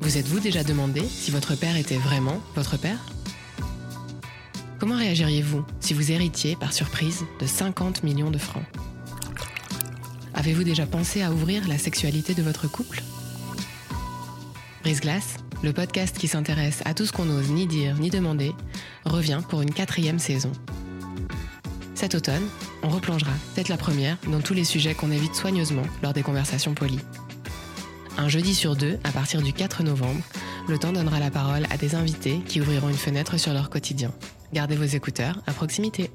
Vous êtes-vous déjà demandé si votre père était vraiment votre père? Comment réagiriez-vous si vous héritiez par surprise de 50 millions de francs? Avez-vous déjà pensé à ouvrir la sexualité de votre couple? Brise Glace, le podcast qui s'intéresse à tout ce qu'on n'ose ni dire ni demander, revient pour une quatrième saison. Cet automne, on replongera, peut-être la première, dans tous les sujets qu'on évite soigneusement lors des conversations polies. Un jeudi sur deux, à partir du 4 novembre, le temps donnera la parole à des invités qui ouvriront une fenêtre sur leur quotidien. Gardez vos écouteurs à proximité.